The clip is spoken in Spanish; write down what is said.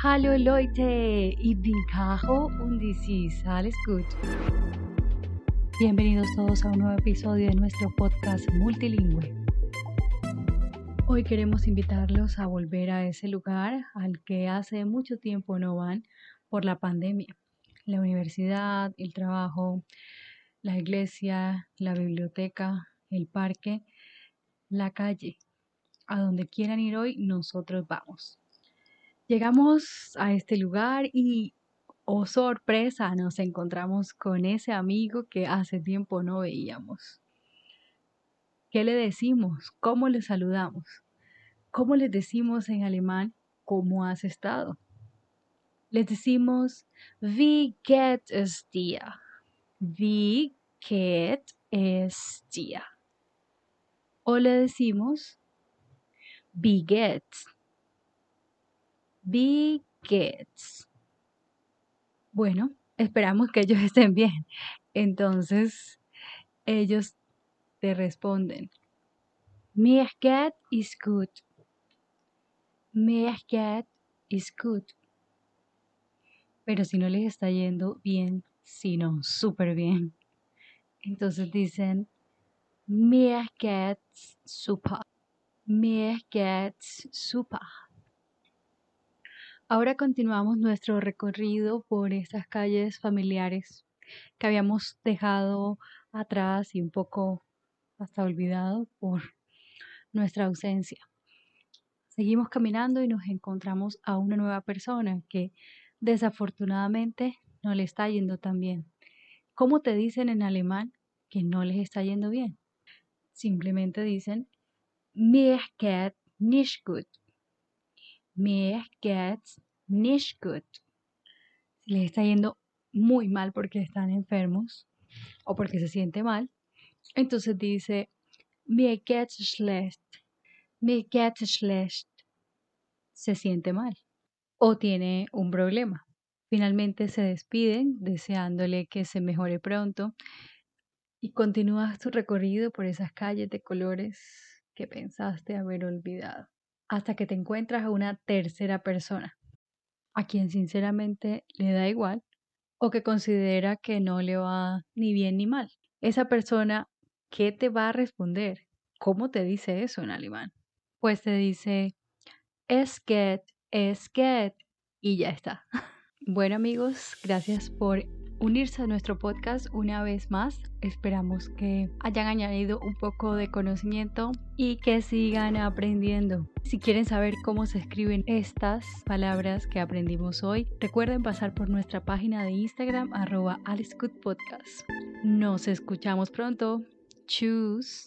Hallo Leute, y bin Caro und dies alles gut. Bienvenidos todos a un nuevo episodio de nuestro podcast multilingüe. Hoy queremos invitarlos a volver a ese lugar al que hace mucho tiempo no van por la pandemia. La universidad, el trabajo, la iglesia, la biblioteca, el parque, la calle. A donde quieran ir hoy, nosotros vamos. Llegamos a este lugar y, oh sorpresa, nos encontramos con ese amigo que hace tiempo no veíamos. ¿Qué le decimos? ¿Cómo le saludamos? ¿Cómo les decimos en alemán cómo has estado? Les decimos Wie geht es dir? Wie geht es dir? O le decimos Wie geht's? Geht's? Bueno, esperamos que ellos estén bien. Entonces, ellos te responden. Mir geht is gut. Mir geht is gut. Pero si no les está yendo bien, sino súper bien, entonces dicen Mir geht's super. Mir geht's super. Ahora continuamos nuestro recorrido por estas calles familiares que habíamos dejado atrás y un poco hasta olvidado por nuestra ausencia. Seguimos caminando y nos encontramos a una nueva persona que desafortunadamente no le está yendo tan bien. ¿Cómo te dicen en alemán que no les está yendo bien? Simplemente dicen Mir geht nicht gut. Mir geht's nicht gut. Si les está yendo muy mal porque están enfermos o porque se siente mal, entonces dice Mir geht's schlecht. Mir geht's schlecht. Se siente mal o tiene un problema. Finalmente se despiden deseándole que se mejore pronto y continúas tu recorrido por esas calles de colores que pensaste haber olvidado hasta que te encuentras a una tercera persona, a quien sinceramente le da igual o que considera que no le va ni bien ni mal. Esa persona, ¿qué te va a responder? ¿Cómo te dice eso en alemán? Pues te dice, es geht, es geht, y ya está. Bueno amigos, gracias por unirse a nuestro podcast una vez más. Esperamos que hayan añadido un poco de conocimiento y que sigan aprendiendo. Si quieren saber cómo se escriben estas palabras que aprendimos hoy, recuerden pasar por nuestra página de Instagram arroba Podcast. Nos escuchamos pronto. Choose.